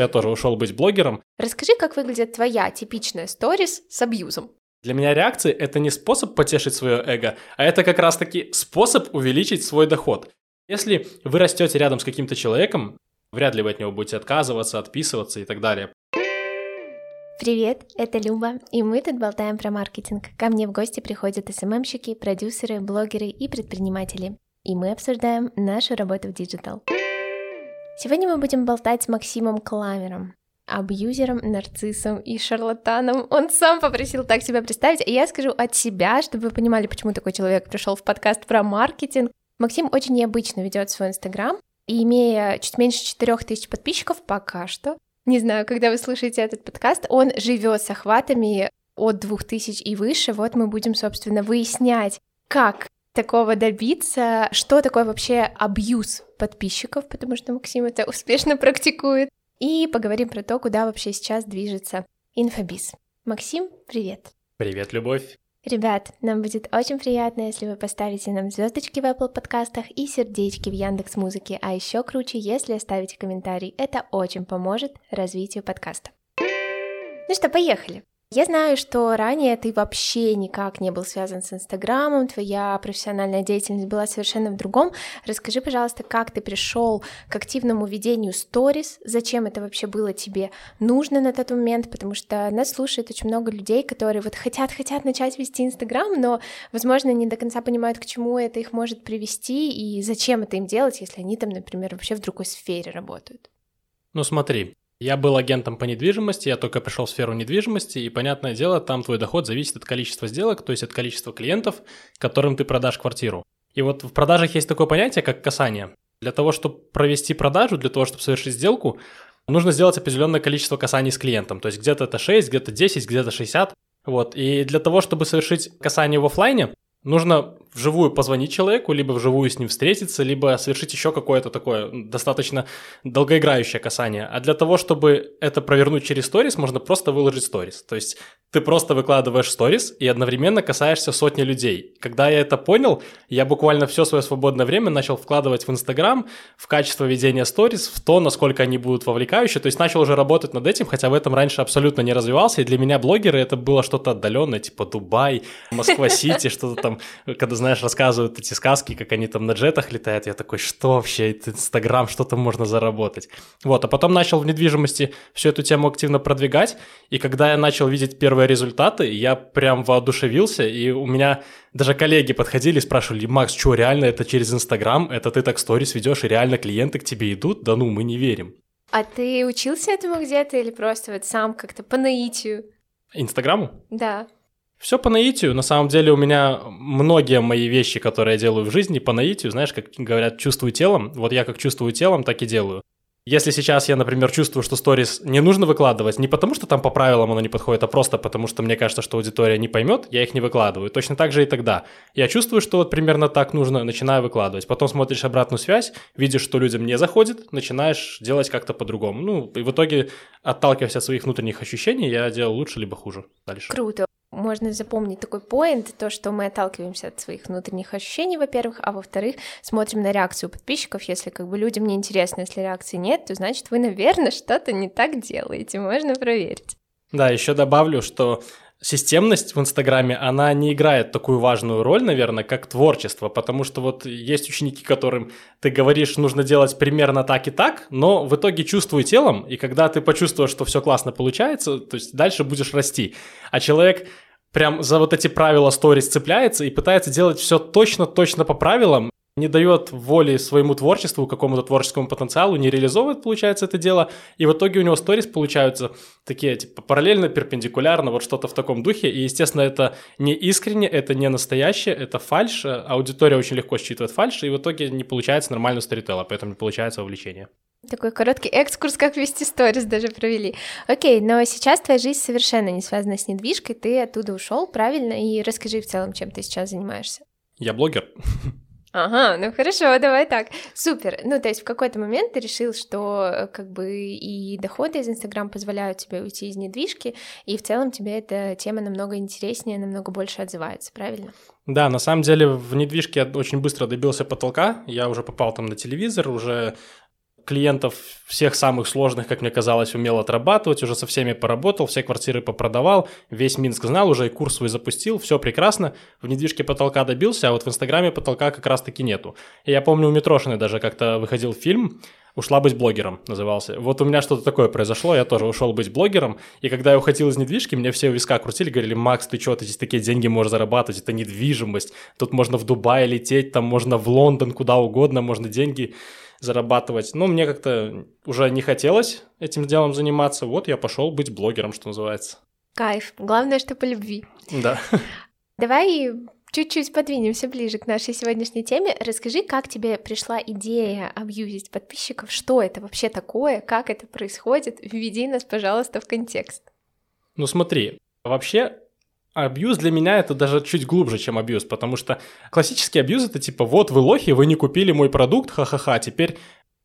Я тоже ушел быть блогером. Расскажи, как выглядит твоя типичная сторис с абьюзом. Для меня реакции – это не способ потешить свое эго, а это как раз-таки способ увеличить свой доход. Если вы растете рядом с каким-то человеком, вряд ли вы от него будете отказываться, отписываться и так далее. Привет, это Люба, и мы тут болтаем про маркетинг. Ко мне в гости приходят СММщики, продюсеры, блогеры и предприниматели. И мы обсуждаем нашу работу в digital. Сегодня мы будем болтать с Максимом Кламером, абьюзером, нарциссом и шарлатаном. Он сам попросил так себя представить, и я скажу от себя, чтобы вы понимали, почему такой человек пришел в подкаст про маркетинг. Максим очень необычно ведет свой инстаграм, и имея чуть меньше 4000 подписчиков пока что, не знаю, когда вы слушаете этот подкаст, он живет с охватами от 2000 и выше. Вот мы будем, собственно, выяснять, как такого добиться, что такое вообще абьюз подписчиков, потому что Максим это успешно практикует, и поговорим про то, куда вообще сейчас движется инфобиз. Максим, привет. Привет, Любовь. Ребят, нам будет очень приятно, если вы поставите нам звездочки в Apple подкастах и сердечки в Яндекс Музыке, а еще круче, если оставите комментарий. Это очень поможет развитию подкаста. Ну что, поехали. Я знаю, что ранее ты вообще никак не был связан с Инстаграмом, твоя профессиональная деятельность была совершенно в другом. Расскажи, пожалуйста, как ты пришел к активному ведению сторис, зачем это вообще было тебе нужно на тот момент, потому что нас слушает очень много людей, которые вот хотят-хотят начать вести Инстаграм, но, возможно, не до конца понимают, к чему это их может привести и зачем это им делать, если они там, например, вообще в другой сфере работают. Ну смотри, я был агентом по недвижимости, я только пришел в сферу недвижимости, и, понятное дело, там твой доход зависит от количества сделок, то есть от количества клиентов, которым ты продашь квартиру. И вот в продажах есть такое понятие, как касание. Для того, чтобы провести продажу, для того, чтобы совершить сделку, нужно сделать определенное количество касаний с клиентом. То есть где-то это 6, где-то 10, где-то 60. Вот. И для того, чтобы совершить касание в офлайне, нужно вживую позвонить человеку, либо вживую с ним встретиться, либо совершить еще какое-то такое достаточно долгоиграющее касание. А для того, чтобы это провернуть через сторис, можно просто выложить сторис. То есть ты просто выкладываешь сторис и одновременно касаешься сотни людей. Когда я это понял, я буквально все свое свободное время начал вкладывать в Инстаграм в качество ведения сторис, в то, насколько они будут вовлекающие. То есть начал уже работать над этим, хотя в этом раньше абсолютно не развивался. И для меня блогеры это было что-то отдаленное, типа Дубай, Москва-Сити, что-то там, когда знаешь, рассказывают эти сказки, как они там на джетах летают, я такой, что вообще, это Инстаграм, что там можно заработать? Вот, а потом начал в недвижимости всю эту тему активно продвигать, и когда я начал видеть первые результаты, я прям воодушевился, и у меня даже коллеги подходили и спрашивали, Макс, что, реально это через Инстаграм, это ты так сторис ведешь, и реально клиенты к тебе идут? Да ну, мы не верим. А ты учился этому где-то или просто вот сам как-то по наитию? Инстаграму? Да. Все по наитию. На самом деле у меня многие мои вещи, которые я делаю в жизни, по наитию. Знаешь, как говорят, чувствую телом. Вот я как чувствую телом, так и делаю. Если сейчас я, например, чувствую, что сторис не нужно выкладывать, не потому что там по правилам оно не подходит, а просто потому что мне кажется, что аудитория не поймет, я их не выкладываю. Точно так же и тогда. Я чувствую, что вот примерно так нужно, начинаю выкладывать. Потом смотришь обратную связь, видишь, что людям не заходит, начинаешь делать как-то по-другому. Ну, и в итоге, отталкиваясь от своих внутренних ощущений, я делал лучше либо хуже дальше. Круто можно запомнить такой поинт, то, что мы отталкиваемся от своих внутренних ощущений, во-первых, а во-вторых, смотрим на реакцию подписчиков, если как бы людям не интересно, если реакции нет, то значит вы, наверное, что-то не так делаете, можно проверить. Да, еще добавлю, что системность в Инстаграме, она не играет такую важную роль, наверное, как творчество, потому что вот есть ученики, которым ты говоришь, нужно делать примерно так и так, но в итоге чувствуй телом, и когда ты почувствуешь, что все классно получается, то есть дальше будешь расти. А человек прям за вот эти правила сторис цепляется и пытается делать все точно-точно по правилам, не дает воли своему творчеству, какому-то творческому потенциалу, не реализовывает, получается, это дело, и в итоге у него сторис получаются такие, типа, параллельно, перпендикулярно, вот что-то в таком духе, и, естественно, это не искренне, это не настоящее, это фальш, аудитория очень легко считывает фальш, и в итоге не получается нормального сторителла, поэтому не получается вовлечение. Такой короткий экскурс, как вести сторис даже провели. Окей, но сейчас твоя жизнь совершенно не связана с недвижкой, ты оттуда ушел, правильно? И расскажи в целом, чем ты сейчас занимаешься. Я блогер. Ага, ну хорошо, давай так. Супер. Ну, то есть в какой-то момент ты решил, что э, как бы и доходы из Инстаграм позволяют тебе уйти из недвижки, и в целом тебе эта тема намного интереснее, намного больше отзывается, правильно? Да, на самом деле в недвижке я очень быстро добился потолка, я уже попал там на телевизор, уже клиентов всех самых сложных, как мне казалось, умел отрабатывать, уже со всеми поработал, все квартиры попродавал, весь Минск знал, уже и курс свой запустил, все прекрасно, в недвижке потолка добился, а вот в Инстаграме потолка как раз-таки нету. И я помню, у Митрошиной даже как-то выходил фильм, «Ушла быть блогером» назывался. Вот у меня что-то такое произошло, я тоже ушел быть блогером, и когда я уходил из недвижки, мне все виска крутили, говорили, Макс, ты что, ты здесь такие деньги можешь зарабатывать, это недвижимость, тут можно в Дубай лететь, там можно в Лондон, куда угодно, можно деньги зарабатывать. Но мне как-то уже не хотелось этим делом заниматься. Вот я пошел быть блогером, что называется. Кайф. Главное, что по любви. Да. Давай чуть-чуть подвинемся ближе к нашей сегодняшней теме. Расскажи, как тебе пришла идея абьюзить подписчиков, что это вообще такое, как это происходит. Введи нас, пожалуйста, в контекст. Ну смотри, вообще Абьюз для меня это даже чуть глубже, чем абьюз, потому что классический абьюз это типа вот вы лохи, вы не купили мой продукт, ха-ха-ха, теперь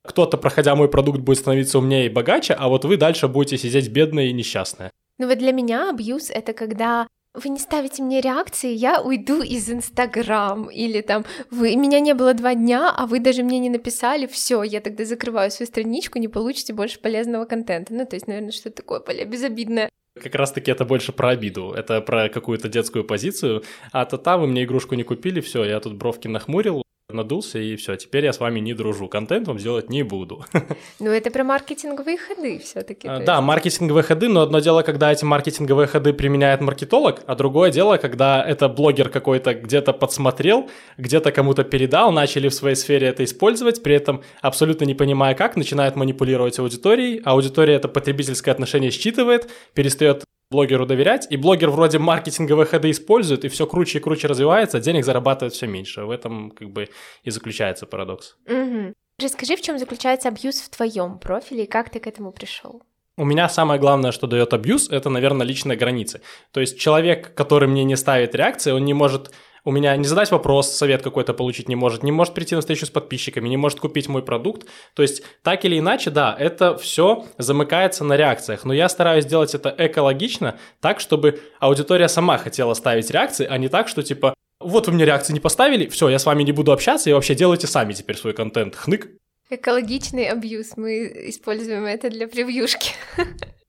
кто-то, проходя мой продукт, будет становиться умнее и богаче, а вот вы дальше будете сидеть бедная и несчастная. Ну вот для меня абьюз это когда вы не ставите мне реакции, я уйду из Инстаграм, или там, вы, меня не было два дня, а вы даже мне не написали, все, я тогда закрываю свою страничку, не получите больше полезного контента. Ну, то есть, наверное, что-то такое безобидное. Как раз-таки это больше про обиду, это про какую-то детскую позицию. А то та вы мне игрушку не купили, все, я тут бровки нахмурил, надулся, и все, теперь я с вами не дружу, контент вам сделать не буду. Ну, это про маркетинговые ходы все таки а, Да, маркетинговые ходы, но одно дело, когда эти маркетинговые ходы применяет маркетолог, а другое дело, когда это блогер какой-то где-то подсмотрел, где-то кому-то передал, начали в своей сфере это использовать, при этом абсолютно не понимая как, начинает манипулировать аудиторией, аудитория это потребительское отношение считывает, перестает блогеру доверять, и блогер вроде маркетинговые ходы использует, и все круче и круче развивается, а денег зарабатывает все меньше. В этом как бы и заключается парадокс. Угу. Расскажи, в чем заключается абьюз в твоем профиле и как ты к этому пришел? У меня самое главное, что дает абьюз, это, наверное, личные границы. То есть человек, который мне не ставит реакции, он не может у меня не задать вопрос, совет какой-то получить не может, не может прийти на встречу с подписчиками, не может купить мой продукт. То есть так или иначе, да, это все замыкается на реакциях, но я стараюсь сделать это экологично, так, чтобы аудитория сама хотела ставить реакции, а не так, что типа вот вы мне реакции не поставили, все, я с вами не буду общаться, и вообще делайте сами теперь свой контент. Хнык. Экологичный абьюз, мы используем это для превьюшки.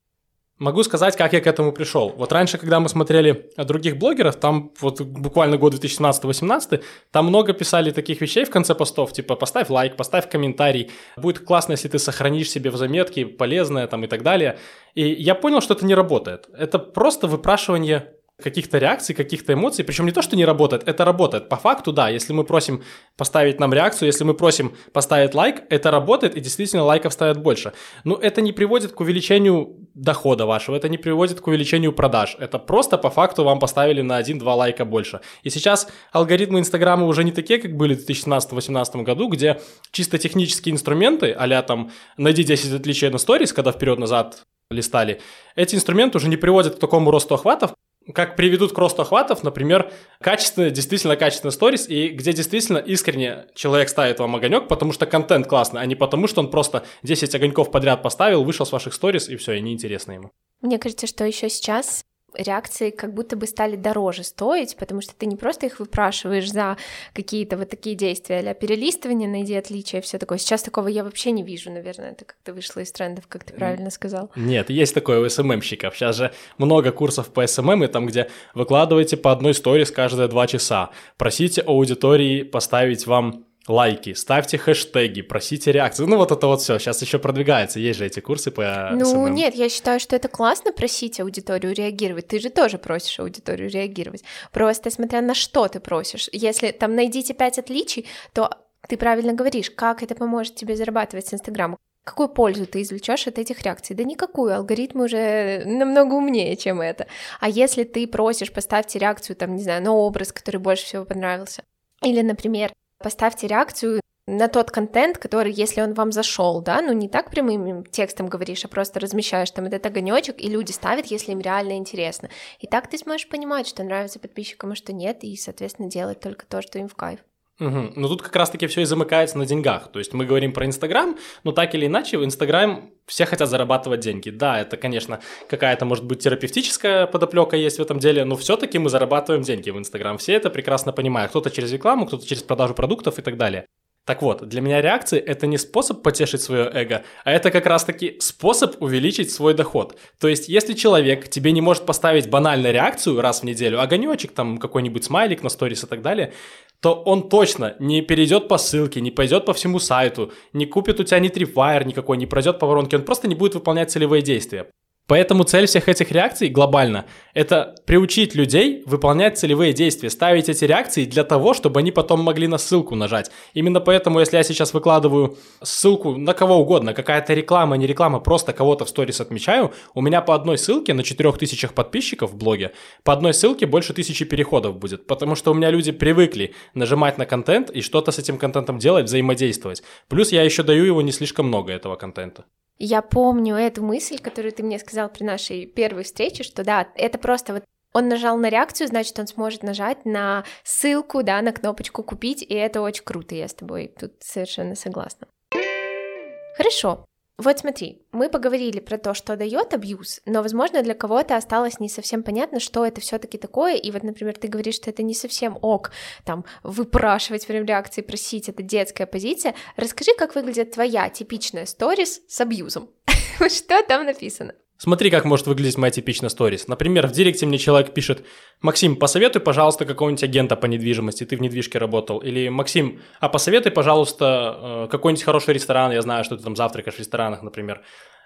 Могу сказать, как я к этому пришел. Вот раньше, когда мы смотрели других блогеров, там вот буквально год 2017-2018, там много писали таких вещей в конце постов, типа поставь лайк, поставь комментарий, будет классно, если ты сохранишь себе в заметке полезное там и так далее. И я понял, что это не работает. Это просто выпрашивание каких-то реакций, каких-то эмоций. Причем не то, что не работает, это работает. По факту, да, если мы просим поставить нам реакцию, если мы просим поставить лайк, это работает, и действительно лайков ставят больше. Но это не приводит к увеличению дохода вашего, это не приводит к увеличению продаж. Это просто по факту вам поставили на 1-2 лайка больше. И сейчас алгоритмы Инстаграма уже не такие, как были в 2017-2018 году, где чисто технические инструменты, а там найди 10 отличий на сторис, когда вперед-назад листали, эти инструменты уже не приводят к такому росту охватов, как приведут к росту охватов, например, качественный, действительно качественный сторис, и где действительно искренне человек ставит вам огонек, потому что контент классный, а не потому, что он просто 10 огоньков подряд поставил, вышел с ваших сторис, и все, и неинтересно ему. Мне кажется, что еще сейчас реакции как будто бы стали дороже стоить, потому что ты не просто их выпрашиваешь за какие-то вот такие действия, а перелистывание, найди отличия, все такое. Сейчас такого я вообще не вижу, наверное, это как-то вышло из трендов, как ты правильно сказал. Нет, есть такое у СММщиков. Сейчас же много курсов по СММ, и там, где выкладываете по одной сторис каждые два часа. Просите аудитории поставить вам лайки, ставьте хэштеги, просите реакции. Ну, вот это вот все. Сейчас еще продвигается. Есть же эти курсы по Ну, SMM. нет, я считаю, что это классно просить аудиторию реагировать. Ты же тоже просишь аудиторию реагировать. Просто смотря на что ты просишь. Если там найдите пять отличий, то ты правильно говоришь, как это поможет тебе зарабатывать с Инстаграма. Какую пользу ты извлечешь от этих реакций? Да никакую, алгоритмы уже намного умнее, чем это. А если ты просишь, поставьте реакцию, там, не знаю, на образ, который больше всего понравился. Или, например, поставьте реакцию на тот контент, который, если он вам зашел, да, ну не так прямым текстом говоришь, а просто размещаешь там этот огонечек, и люди ставят, если им реально интересно. И так ты сможешь понимать, что нравится подписчикам, а что нет, и, соответственно, делать только то, что им в кайф. Угу. Ну тут как раз-таки все и замыкается на деньгах. То есть мы говорим про Инстаграм, но так или иначе в Инстаграм все хотят зарабатывать деньги. Да, это, конечно, какая-то, может быть, терапевтическая подоплека есть в этом деле, но все-таки мы зарабатываем деньги в Инстаграм. Все это прекрасно понимают. Кто-то через рекламу, кто-то через продажу продуктов и так далее. Так вот, для меня реакции — это не способ потешить свое эго, а это как раз-таки способ увеличить свой доход. То есть, если человек тебе не может поставить банальную реакцию раз в неделю, огонечек, там какой-нибудь смайлик на сторис и так далее, то он точно не перейдет по ссылке, не пойдет по всему сайту, не купит у тебя ни трипвайр никакой, не пройдет по воронке, он просто не будет выполнять целевые действия. Поэтому цель всех этих реакций глобально – это приучить людей выполнять целевые действия, ставить эти реакции для того, чтобы они потом могли на ссылку нажать. Именно поэтому, если я сейчас выкладываю ссылку на кого угодно, какая-то реклама, не реклама, просто кого-то в сторис отмечаю, у меня по одной ссылке на 4000 подписчиков в блоге, по одной ссылке больше тысячи переходов будет, потому что у меня люди привыкли нажимать на контент и что-то с этим контентом делать, взаимодействовать. Плюс я еще даю его не слишком много, этого контента. Я помню эту мысль, которую ты мне сказал при нашей первой встрече, что да, это просто вот он нажал на реакцию, значит, он сможет нажать на ссылку, да, на кнопочку «Купить», и это очень круто, я с тобой тут совершенно согласна. Хорошо, вот смотри, мы поговорили про то, что дает абьюз, но, возможно, для кого-то осталось не совсем понятно, что это все-таки такое. И вот, например, ты говоришь, что это не совсем ок, там, выпрашивать время реакции, просить, это детская позиция. Расскажи, как выглядит твоя типичная сторис с абьюзом. Что там написано? Смотри, как может выглядеть моя типичная сторис. Например, в директе мне человек пишет, Максим, посоветуй, пожалуйста, какого-нибудь агента по недвижимости, ты в недвижке работал. Или, Максим, а посоветуй, пожалуйста, э, какой-нибудь хороший ресторан, я знаю, что ты там завтракаешь в ресторанах, например.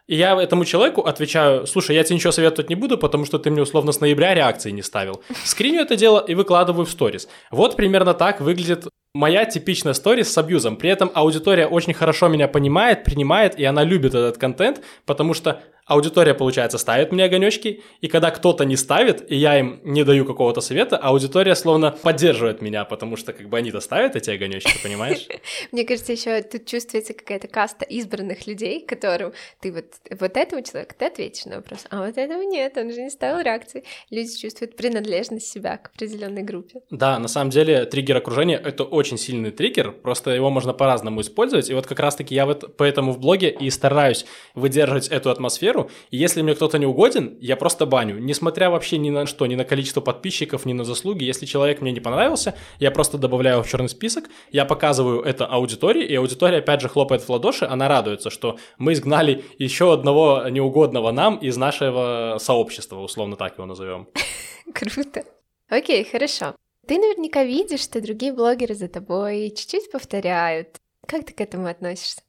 И я этому человеку отвечаю, слушай, я тебе ничего советовать не буду, потому что ты мне условно с ноября реакции не ставил. Скриню это дело и выкладываю в сторис. Вот примерно так выглядит моя типичная сторис с абьюзом. При этом аудитория очень хорошо меня понимает, принимает, и она любит этот контент, потому что аудитория, получается, ставит мне огонечки, и когда кто-то не ставит, и я им не даю какого-то совета, аудитория словно поддерживает меня, потому что как бы они-то ставят эти огонечки, понимаешь? Мне кажется, еще тут чувствуется какая-то каста избранных людей, которым ты вот, вот этому человеку ты ответишь на вопрос, а вот этому нет, он же не ставил реакции. Люди чувствуют принадлежность себя к определенной группе. Да, на самом деле триггер окружения — это очень сильный триггер, просто его можно по-разному использовать, и вот как раз-таки я вот поэтому в блоге и стараюсь выдерживать эту атмосферу, и если мне кто-то не угоден, я просто баню, несмотря вообще ни на что, ни на количество подписчиков, ни на заслуги. Если человек мне не понравился, я просто добавляю в черный список, я показываю это аудитории, и аудитория опять же хлопает в ладоши, она радуется, что мы изгнали еще одного неугодного нам из нашего сообщества, условно так его назовем. Круто. Окей, хорошо. Ты наверняка видишь, что другие блогеры за тобой чуть-чуть повторяют. Как ты к этому относишься?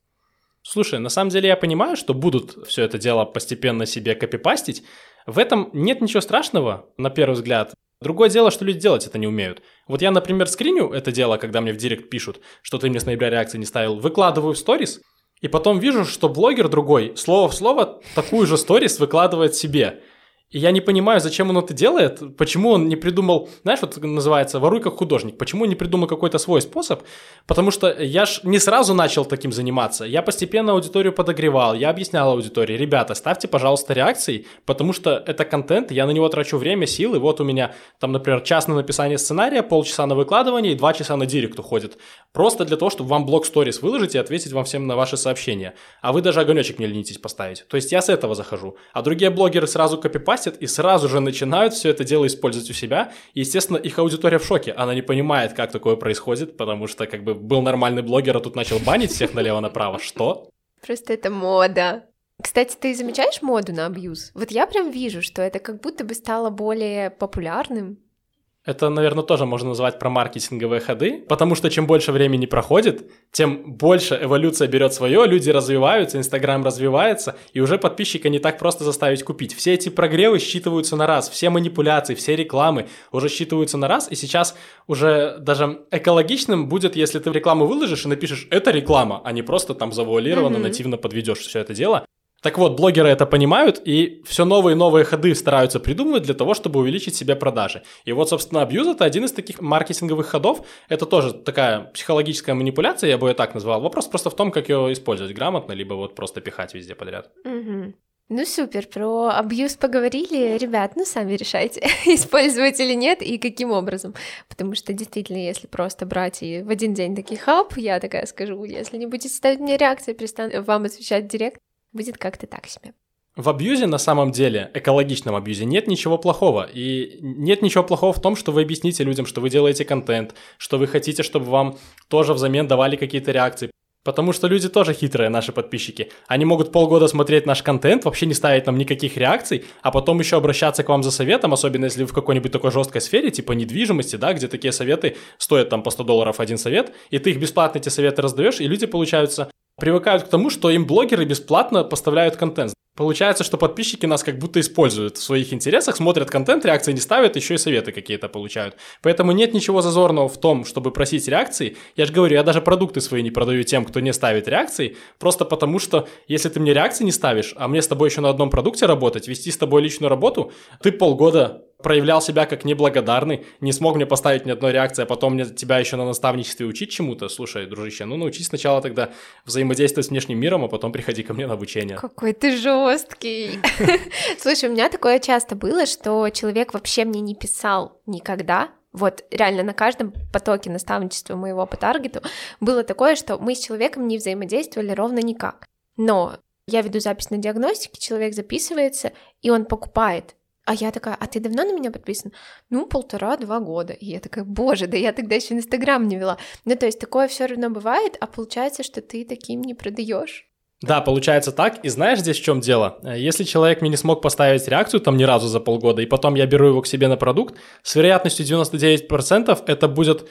Слушай, на самом деле я понимаю, что будут все это дело постепенно себе копипастить. В этом нет ничего страшного, на первый взгляд. Другое дело, что люди делать это не умеют. Вот я, например, скриню это дело, когда мне в директ пишут, что ты мне с ноября реакции не ставил, выкладываю в сторис, и потом вижу, что блогер другой слово в слово такую же сторис выкладывает себе. И я не понимаю, зачем он это делает, почему он не придумал, знаешь, вот называется «воруй как художник», почему он не придумал какой-то свой способ, потому что я ж не сразу начал таким заниматься, я постепенно аудиторию подогревал, я объяснял аудитории, ребята, ставьте, пожалуйста, реакции, потому что это контент, я на него трачу время, силы, вот у меня там, например, час на написание сценария, полчаса на выкладывание и два часа на директ уходит, просто для того, чтобы вам блок сторис выложить и ответить вам всем на ваши сообщения, а вы даже огонечек не ленитесь поставить, то есть я с этого захожу, а другие блогеры сразу копипастят, кастят и сразу же начинают все это дело использовать у себя. Естественно, их аудитория в шоке. Она не понимает, как такое происходит, потому что как бы был нормальный блогер, а тут начал банить всех налево-направо. Что? Просто это мода. Кстати, ты замечаешь моду на абьюз? Вот я прям вижу, что это как будто бы стало более популярным. Это, наверное, тоже можно назвать про маркетинговые ходы, потому что чем больше времени проходит, тем больше эволюция берет свое, люди развиваются, Инстаграм развивается, и уже подписчика не так просто заставить купить. Все эти прогревы считываются на раз, все манипуляции, все рекламы уже считываются на раз, и сейчас уже даже экологичным будет, если ты рекламу выложишь и напишешь «это реклама», а не просто там завуалированно, mm-hmm. нативно подведешь все это дело. Так вот, блогеры это понимают и все новые и новые ходы стараются придумывать для того, чтобы увеличить себе продажи. И вот, собственно, абьюз это один из таких маркетинговых ходов. Это тоже такая психологическая манипуляция, я бы ее так назвал. Вопрос просто в том, как ее использовать грамотно, либо вот просто пихать везде подряд. Угу. Ну супер, про абьюз поговорили. Ребят, ну сами решайте, использовать или нет и каким образом. Потому что действительно, если просто брать и в один день такие хап, я такая скажу, если не будете ставить мне реакции, перестану вам отвечать директ, будет как-то так себе. В абьюзе на самом деле, экологичном абьюзе, нет ничего плохого. И нет ничего плохого в том, что вы объясните людям, что вы делаете контент, что вы хотите, чтобы вам тоже взамен давали какие-то реакции. Потому что люди тоже хитрые, наши подписчики. Они могут полгода смотреть наш контент, вообще не ставить нам никаких реакций, а потом еще обращаться к вам за советом, особенно если вы в какой-нибудь такой жесткой сфере, типа недвижимости, да, где такие советы стоят там по 100 долларов один совет, и ты их бесплатно эти советы раздаешь, и люди, получаются, привыкают к тому, что им блогеры бесплатно поставляют контент. Получается, что подписчики нас как будто используют в своих интересах, смотрят контент, реакции не ставят, еще и советы какие-то получают. Поэтому нет ничего зазорного в том, чтобы просить реакции. Я же говорю, я даже продукты свои не продаю тем, кто не ставит реакции, просто потому что если ты мне реакции не ставишь, а мне с тобой еще на одном продукте работать, вести с тобой личную работу, ты полгода проявлял себя как неблагодарный, не смог мне поставить ни одной реакции, а потом мне тебя еще на наставничестве учить чему-то. Слушай, дружище, ну научись сначала тогда взаимодействовать с внешним миром, а потом приходи ко мне на обучение. Какой ты жесткий. Слушай, у меня такое часто было, что человек вообще мне не писал никогда, вот реально на каждом потоке наставничества моего по таргету было такое, что мы с человеком не взаимодействовали ровно никак. Но я веду запись на диагностике, человек записывается, и он покупает а я такая, а ты давно на меня подписан? Ну, полтора-два года. И я такая, боже, да я тогда еще Инстаграм не вела. Ну, то есть такое все равно бывает, а получается, что ты таким не продаешь. Да, получается так. И знаешь здесь в чем дело? Если человек мне не смог поставить реакцию там ни разу за полгода, и потом я беру его к себе на продукт, с вероятностью 99% это будет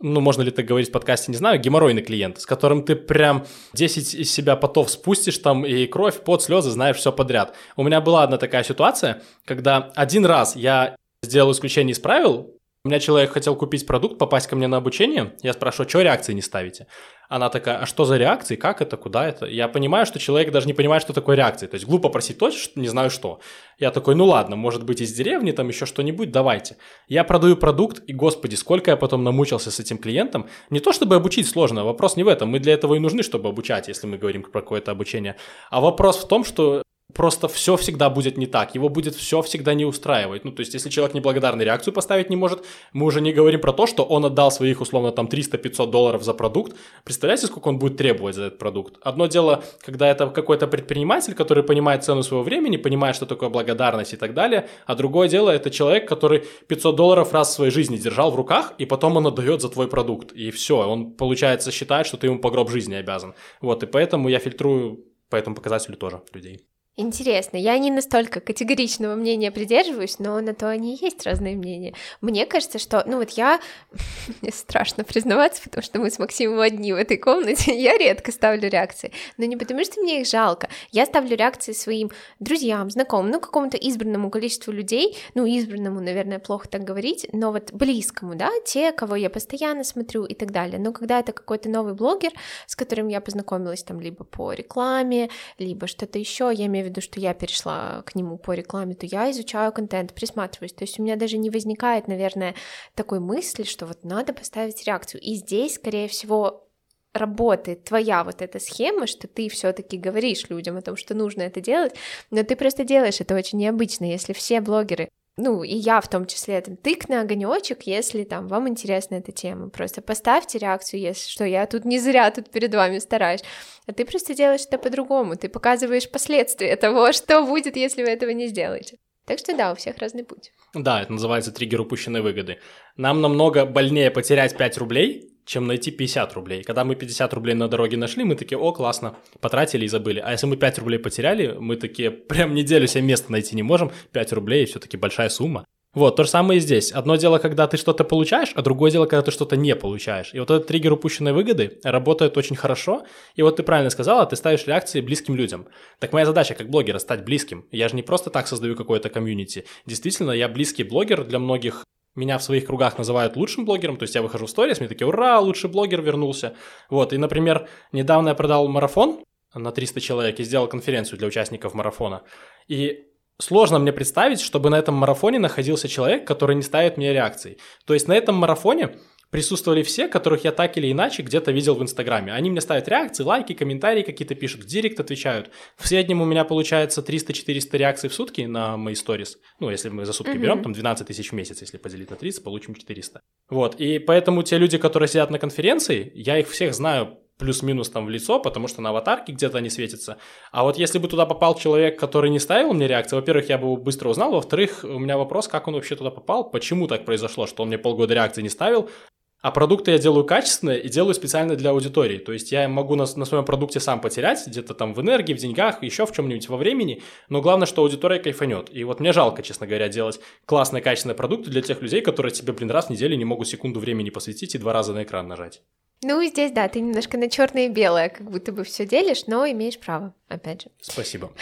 ну, можно ли так говорить в подкасте, не знаю, геморройный клиент, с которым ты прям 10 из себя потов спустишь там и кровь, пот, слезы, знаешь все подряд. У меня была одна такая ситуация, когда один раз я сделал исключение из правил, у меня человек хотел купить продукт, попасть ко мне на обучение. Я спрашиваю, что реакции не ставите? Она такая, а что за реакции, как это, куда это? Я понимаю, что человек даже не понимает, что такое реакции. То есть глупо просить то, что не знаю что. Я такой, ну ладно, может быть из деревни, там еще что-нибудь, давайте. Я продаю продукт, и господи, сколько я потом намучился с этим клиентом. Не то, чтобы обучить сложно, вопрос не в этом. Мы для этого и нужны, чтобы обучать, если мы говорим про какое-то обучение. А вопрос в том, что просто все всегда будет не так, его будет все всегда не устраивать. Ну, то есть, если человек неблагодарный реакцию поставить не может, мы уже не говорим про то, что он отдал своих, условно, там 300-500 долларов за продукт. Представляете, сколько он будет требовать за этот продукт? Одно дело, когда это какой-то предприниматель, который понимает цену своего времени, понимает, что такое благодарность и так далее, а другое дело, это человек, который 500 долларов раз в своей жизни держал в руках, и потом он отдает за твой продукт, и все, он, получается, считает, что ты ему по гроб жизни обязан. Вот, и поэтому я фильтрую по этому показателю тоже людей. Интересно, я не настолько категоричного мнения придерживаюсь, но на то они и есть разные мнения. Мне кажется, что, ну вот я, мне страшно признаваться, потому что мы с Максимом одни в этой комнате, я редко ставлю реакции, но не потому что мне их жалко, я ставлю реакции своим друзьям, знакомым, ну какому-то избранному количеству людей, ну избранному, наверное, плохо так говорить, но вот близкому, да, те, кого я постоянно смотрю и так далее. Но когда это какой-то новый блогер, с которым я познакомилась там либо по рекламе, либо что-то еще, я имею в виду, что я перешла к нему по рекламе, то я изучаю контент, присматриваюсь. То есть у меня даже не возникает, наверное, такой мысли, что вот надо поставить реакцию. И здесь, скорее всего, работает твоя вот эта схема, что ты все-таки говоришь людям о том, что нужно это делать, но ты просто делаешь это очень необычно. Если все блогеры ну, и я в том числе, там, тык на огонечек, если там вам интересна эта тема. Просто поставьте реакцию, если что, я тут не зря тут перед вами стараюсь. А ты просто делаешь это по-другому, ты показываешь последствия того, что будет, если вы этого не сделаете. Так что да, у всех разный путь. Да, это называется триггер упущенной выгоды. Нам намного больнее потерять 5 рублей, чем найти 50 рублей. Когда мы 50 рублей на дороге нашли, мы такие, о, классно, потратили и забыли. А если мы 5 рублей потеряли, мы такие, прям неделю себе место найти не можем, 5 рублей все-таки большая сумма. Вот, то же самое и здесь. Одно дело, когда ты что-то получаешь, а другое дело, когда ты что-то не получаешь. И вот этот триггер упущенной выгоды работает очень хорошо. И вот ты правильно сказала, ты ставишь реакции близким людям. Так моя задача как блогера стать близким. Я же не просто так создаю какое-то комьюнити. Действительно, я близкий блогер для многих меня в своих кругах называют лучшим блогером, то есть я выхожу в сторис, мне такие, ура, лучший блогер вернулся. Вот, и, например, недавно я продал марафон на 300 человек и сделал конференцию для участников марафона. И сложно мне представить, чтобы на этом марафоне находился человек, который не ставит мне реакций. То есть на этом марафоне присутствовали все, которых я так или иначе где-то видел в Инстаграме. Они мне ставят реакции, лайки, комментарии какие-то пишут, в директ отвечают. В среднем у меня получается 300-400 реакций в сутки на мои сторис. Ну, если мы за сутки mm-hmm. берем, там 12 тысяч в месяц, если поделить на 30, получим 400. Вот, и поэтому те люди, которые сидят на конференции, я их всех знаю плюс-минус там в лицо, потому что на аватарке где-то они светятся. А вот если бы туда попал человек, который не ставил мне реакции, во-первых, я бы его быстро узнал, во-вторых, у меня вопрос, как он вообще туда попал, почему так произошло, что он мне полгода реакции не ставил, а продукты я делаю качественные и делаю специально для аудитории. То есть я могу на, на своем продукте сам потерять, где-то там в энергии, в деньгах, еще в чем-нибудь во времени, но главное, что аудитория кайфанет. И вот мне жалко, честно говоря, делать классные качественные продукты для тех людей, которые тебе, блин, раз в неделю не могут секунду времени посвятить и два раза на экран нажать. Ну, здесь, да, ты немножко на черное и белое, как будто бы все делишь, но имеешь право, опять же. Спасибо.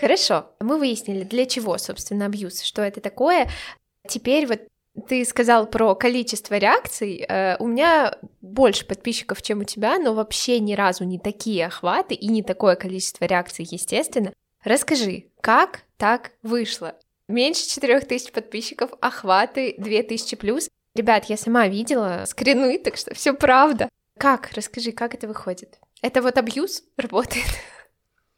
Хорошо, мы выяснили, для чего, собственно, абьюз, что это такое. Теперь вот ты сказал про количество реакций. Э, у меня больше подписчиков, чем у тебя, но вообще ни разу не такие охваты и не такое количество реакций, естественно. Расскажи, как так вышло? Меньше 4000 подписчиков, охваты 2000 плюс. Ребят, я сама видела скрины, так что все правда. Как? Расскажи, как это выходит? Это вот абьюз работает?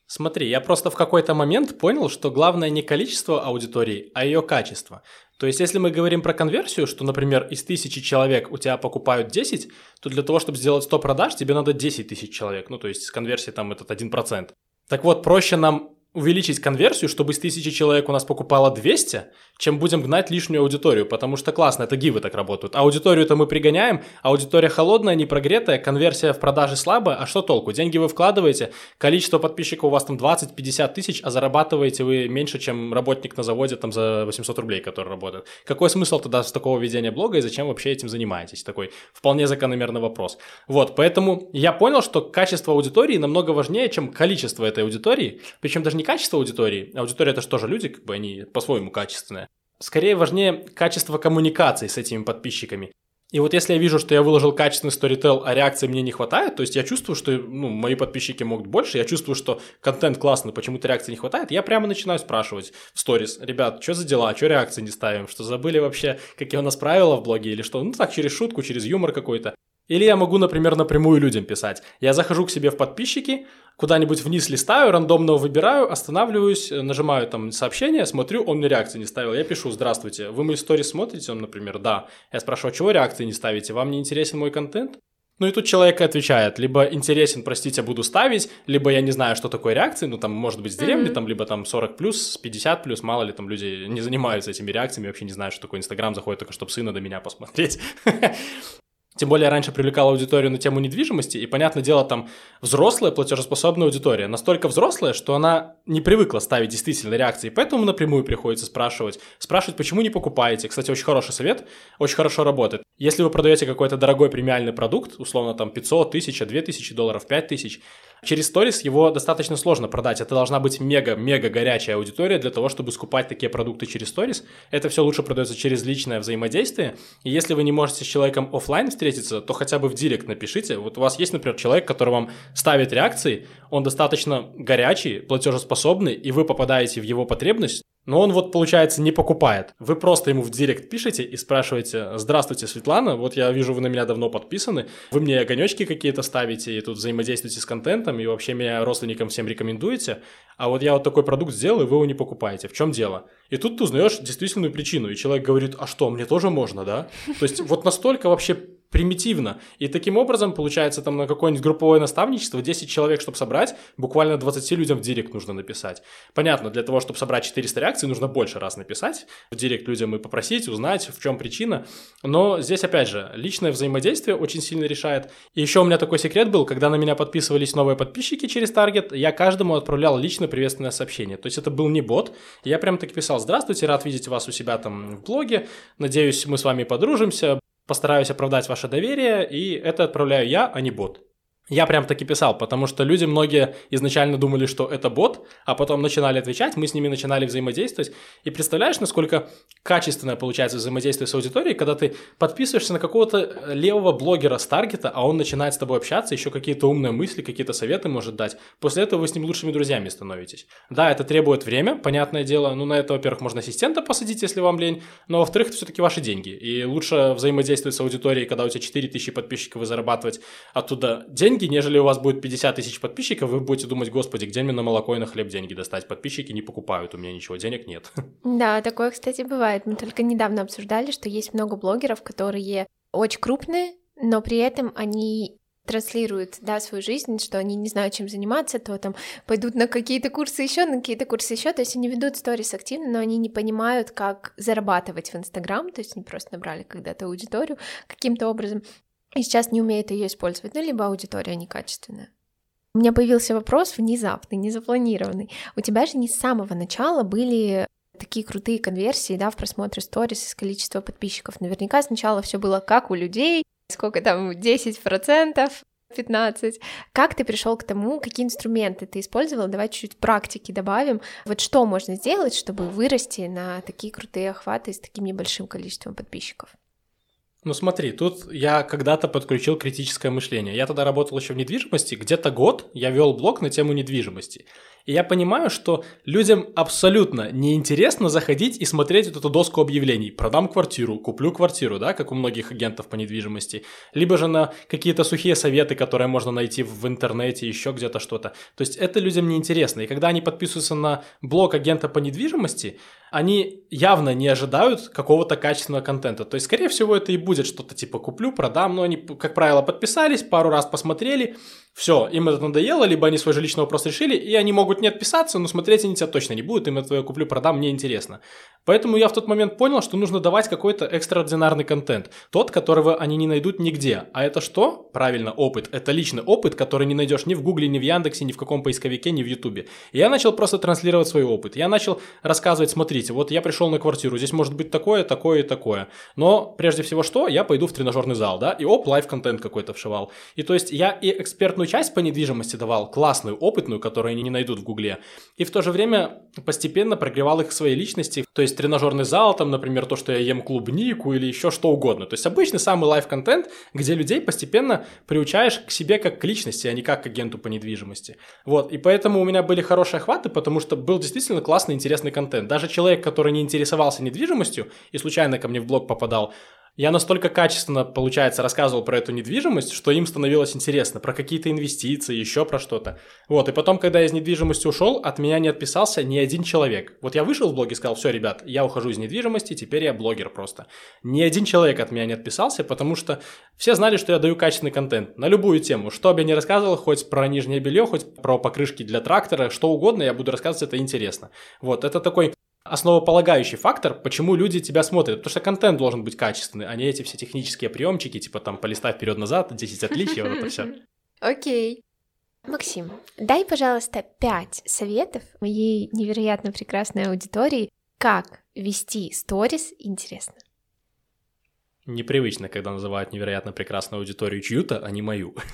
Смотри, я просто в какой-то момент понял, что главное не количество аудитории, а ее качество. То есть, если мы говорим про конверсию, что, например, из тысячи человек у тебя покупают 10, то для того, чтобы сделать 100 продаж, тебе надо 10 тысяч человек. Ну, то есть, с конверсией там этот 1%. Так вот, проще нам увеличить конверсию, чтобы из тысячи человек у нас покупало 200, чем будем гнать лишнюю аудиторию, потому что классно, это гивы так работают. Аудиторию-то мы пригоняем, аудитория холодная, не прогретая, конверсия в продаже слабая, а что толку? Деньги вы вкладываете, количество подписчиков у вас там 20-50 тысяч, а зарабатываете вы меньше, чем работник на заводе там за 800 рублей, который работает. Какой смысл тогда с такого ведения блога и зачем вообще этим занимаетесь? Такой вполне закономерный вопрос. Вот, поэтому я понял, что качество аудитории намного важнее, чем количество этой аудитории, причем даже не качество аудитории, аудитория это же тоже люди, как бы они по-своему качественные. Скорее важнее качество коммуникации с этими подписчиками. И вот если я вижу, что я выложил качественный сторител, а реакции мне не хватает, то есть я чувствую, что ну, мои подписчики могут больше, я чувствую, что контент классный, почему-то реакции не хватает, я прямо начинаю спрашивать в сторис, ребят, что за дела, что реакции не ставим, что забыли вообще, какие у нас правила в блоге или что, ну так, через шутку, через юмор какой-то. Или я могу, например, напрямую людям писать. Я захожу к себе в подписчики, куда-нибудь вниз листаю, рандомно выбираю, останавливаюсь, нажимаю там сообщение, смотрю, он мне реакции не ставил. Я пишу, здравствуйте, вы мои истории смотрите? Он, например, да. Я спрашиваю, а чего реакции не ставите? Вам не интересен мой контент? Ну и тут человек отвечает, либо интересен, простите, буду ставить, либо я не знаю, что такое реакции, ну там может быть с деревни, mm-hmm. там либо там 40 плюс, 50 плюс, мало ли там люди не занимаются этими реакциями, вообще не знают, что такое Инстаграм, заходит только, чтобы сына до меня посмотреть. Тем более раньше привлекал аудиторию на тему недвижимости, и, понятное дело, там взрослая платежеспособная аудитория. Настолько взрослая, что она не привыкла ставить действительно реакции, поэтому напрямую приходится спрашивать. Спрашивать, почему не покупаете. Кстати, очень хороший совет, очень хорошо работает. Если вы продаете какой-то дорогой премиальный продукт, условно там 500, 1000, 2000 долларов, 5000, Через сторис его достаточно сложно продать. Это должна быть мега-мега горячая аудитория для того, чтобы скупать такие продукты через сторис. Это все лучше продается через личное взаимодействие. И если вы не можете с человеком офлайн встретиться, то хотя бы в директ напишите. Вот у вас есть, например, человек, который вам ставит реакции, он достаточно горячий, платежеспособный, и вы попадаете в его потребность, но он вот, получается, не покупает. Вы просто ему в директ пишете и спрашиваете, здравствуйте, Светлана, вот я вижу, вы на меня давно подписаны, вы мне огонечки какие-то ставите и тут взаимодействуете с контентом, и вообще меня родственникам всем рекомендуете, а вот я вот такой продукт сделал, и вы его не покупаете. В чем дело? И тут ты узнаешь действительную причину, и человек говорит, а что, мне тоже можно, да? То есть вот настолько вообще примитивно. И таким образом, получается, там на какое-нибудь групповое наставничество 10 человек, чтобы собрать, буквально 20 людям в директ нужно написать. Понятно, для того, чтобы собрать 400 реакций, нужно больше раз написать в директ людям и попросить, узнать, в чем причина. Но здесь, опять же, личное взаимодействие очень сильно решает. И еще у меня такой секрет был, когда на меня подписывались новые подписчики через Таргет, я каждому отправлял лично приветственное сообщение. То есть это был не бот, я прям так писал, здравствуйте, рад видеть вас у себя там в блоге, надеюсь, мы с вами подружимся, постараюсь оправдать ваше доверие, и это отправляю я, а не бот. Я прям таки писал, потому что люди многие изначально думали, что это бот, а потом начинали отвечать, мы с ними начинали взаимодействовать. И представляешь, насколько качественное получается взаимодействие с аудиторией, когда ты подписываешься на какого-то левого блогера с таргета, а он начинает с тобой общаться, еще какие-то умные мысли, какие-то советы может дать. После этого вы с ним лучшими друзьями становитесь. Да, это требует время, понятное дело. Ну, на это, во-первых, можно ассистента посадить, если вам лень, но, во-вторых, это все-таки ваши деньги. И лучше взаимодействовать с аудиторией, когда у тебя 4000 подписчиков и зарабатывать оттуда деньги, деньги, нежели у вас будет 50 тысяч подписчиков, вы будете думать, господи, где мне на молоко и на хлеб деньги достать? Подписчики не покупают, у меня ничего, денег нет. Да, такое, кстати, бывает. Мы только недавно обсуждали, что есть много блогеров, которые очень крупные, но при этом они транслируют, да, свою жизнь, что они не знают, чем заниматься, то там пойдут на какие-то курсы еще, на какие-то курсы еще, то есть они ведут сторис активно, но они не понимают, как зарабатывать в Инстаграм, то есть они просто набрали когда-то аудиторию каким-то образом, и сейчас не умеют ее использовать, ну, либо аудитория некачественная. У меня появился вопрос внезапный, незапланированный. У тебя же не с самого начала были такие крутые конверсии, да, в просмотре сторис из количества подписчиков. Наверняка сначала все было как у людей, сколько там, 10%, 15. Как ты пришел к тому, какие инструменты ты использовал? Давай чуть-чуть практики добавим. Вот что можно сделать, чтобы вырасти на такие крутые охваты с таким небольшим количеством подписчиков? Ну смотри, тут я когда-то подключил критическое мышление. Я тогда работал еще в недвижимости, где-то год я вел блог на тему недвижимости. И я понимаю, что людям абсолютно неинтересно заходить и смотреть вот эту доску объявлений. Продам квартиру, куплю квартиру, да, как у многих агентов по недвижимости. Либо же на какие-то сухие советы, которые можно найти в интернете, еще где-то что-то. То есть это людям неинтересно. И когда они подписываются на блог агента по недвижимости, они явно не ожидают какого-то качественного контента. То есть, скорее всего, это и будет что-то типа куплю, продам, но они, как правило, подписались, пару раз посмотрели, все, им это надоело, либо они свой жилищный вопрос решили, и они могут не отписаться, но смотреть они тебя точно не будут, им это твое куплю, продам, мне интересно. Поэтому я в тот момент понял, что нужно давать какой-то экстраординарный контент, тот, которого они не найдут нигде. А это что? Правильно, опыт. Это личный опыт, который не найдешь ни в Гугле, ни в Яндексе, ни в каком поисковике, ни в Ютубе. И я начал просто транслировать свой опыт. Я начал рассказывать, смотрите, вот я пришел на квартиру, здесь может быть такое, такое и такое. Но прежде всего что? Я пойду в тренажерный зал, да, и оп, life-контент какой-то вшивал. И то есть я и экспертную часть по недвижимости давал, классную, опытную, которую они не найдут в Гугле. И в то же время постепенно прогревал их своей личности. То есть тренажерный зал, там, например, то, что я ем клубнику или еще что угодно. То есть обычный самый life-контент, где людей постепенно приучаешь к себе как к личности, а не как к агенту по недвижимости. Вот, и поэтому у меня были хорошие охваты, потому что был действительно классный, интересный контент. Даже человек, который не интересовался недвижимостью и случайно ко мне в блог попадал, я настолько качественно, получается, рассказывал про эту недвижимость, что им становилось интересно, про какие-то инвестиции, еще про что-то. Вот, и потом, когда я из недвижимости ушел, от меня не отписался ни один человек. Вот я вышел в блог и сказал, все, ребят, я ухожу из недвижимости, теперь я блогер просто. Ни один человек от меня не отписался, потому что все знали, что я даю качественный контент на любую тему. Что бы я ни рассказывал, хоть про нижнее белье, хоть про покрышки для трактора, что угодно, я буду рассказывать, это интересно. Вот, это такой основополагающий фактор, почему люди тебя смотрят. Потому что контент должен быть качественный, а не эти все технические приемчики, типа там полистай вперед-назад, 10 отличий, вот это все. Окей. Максим, дай, пожалуйста, пять советов моей невероятно прекрасной аудитории, как вести сторис интересно. Непривычно, когда называют невероятно прекрасную аудиторию чью-то, а не мою.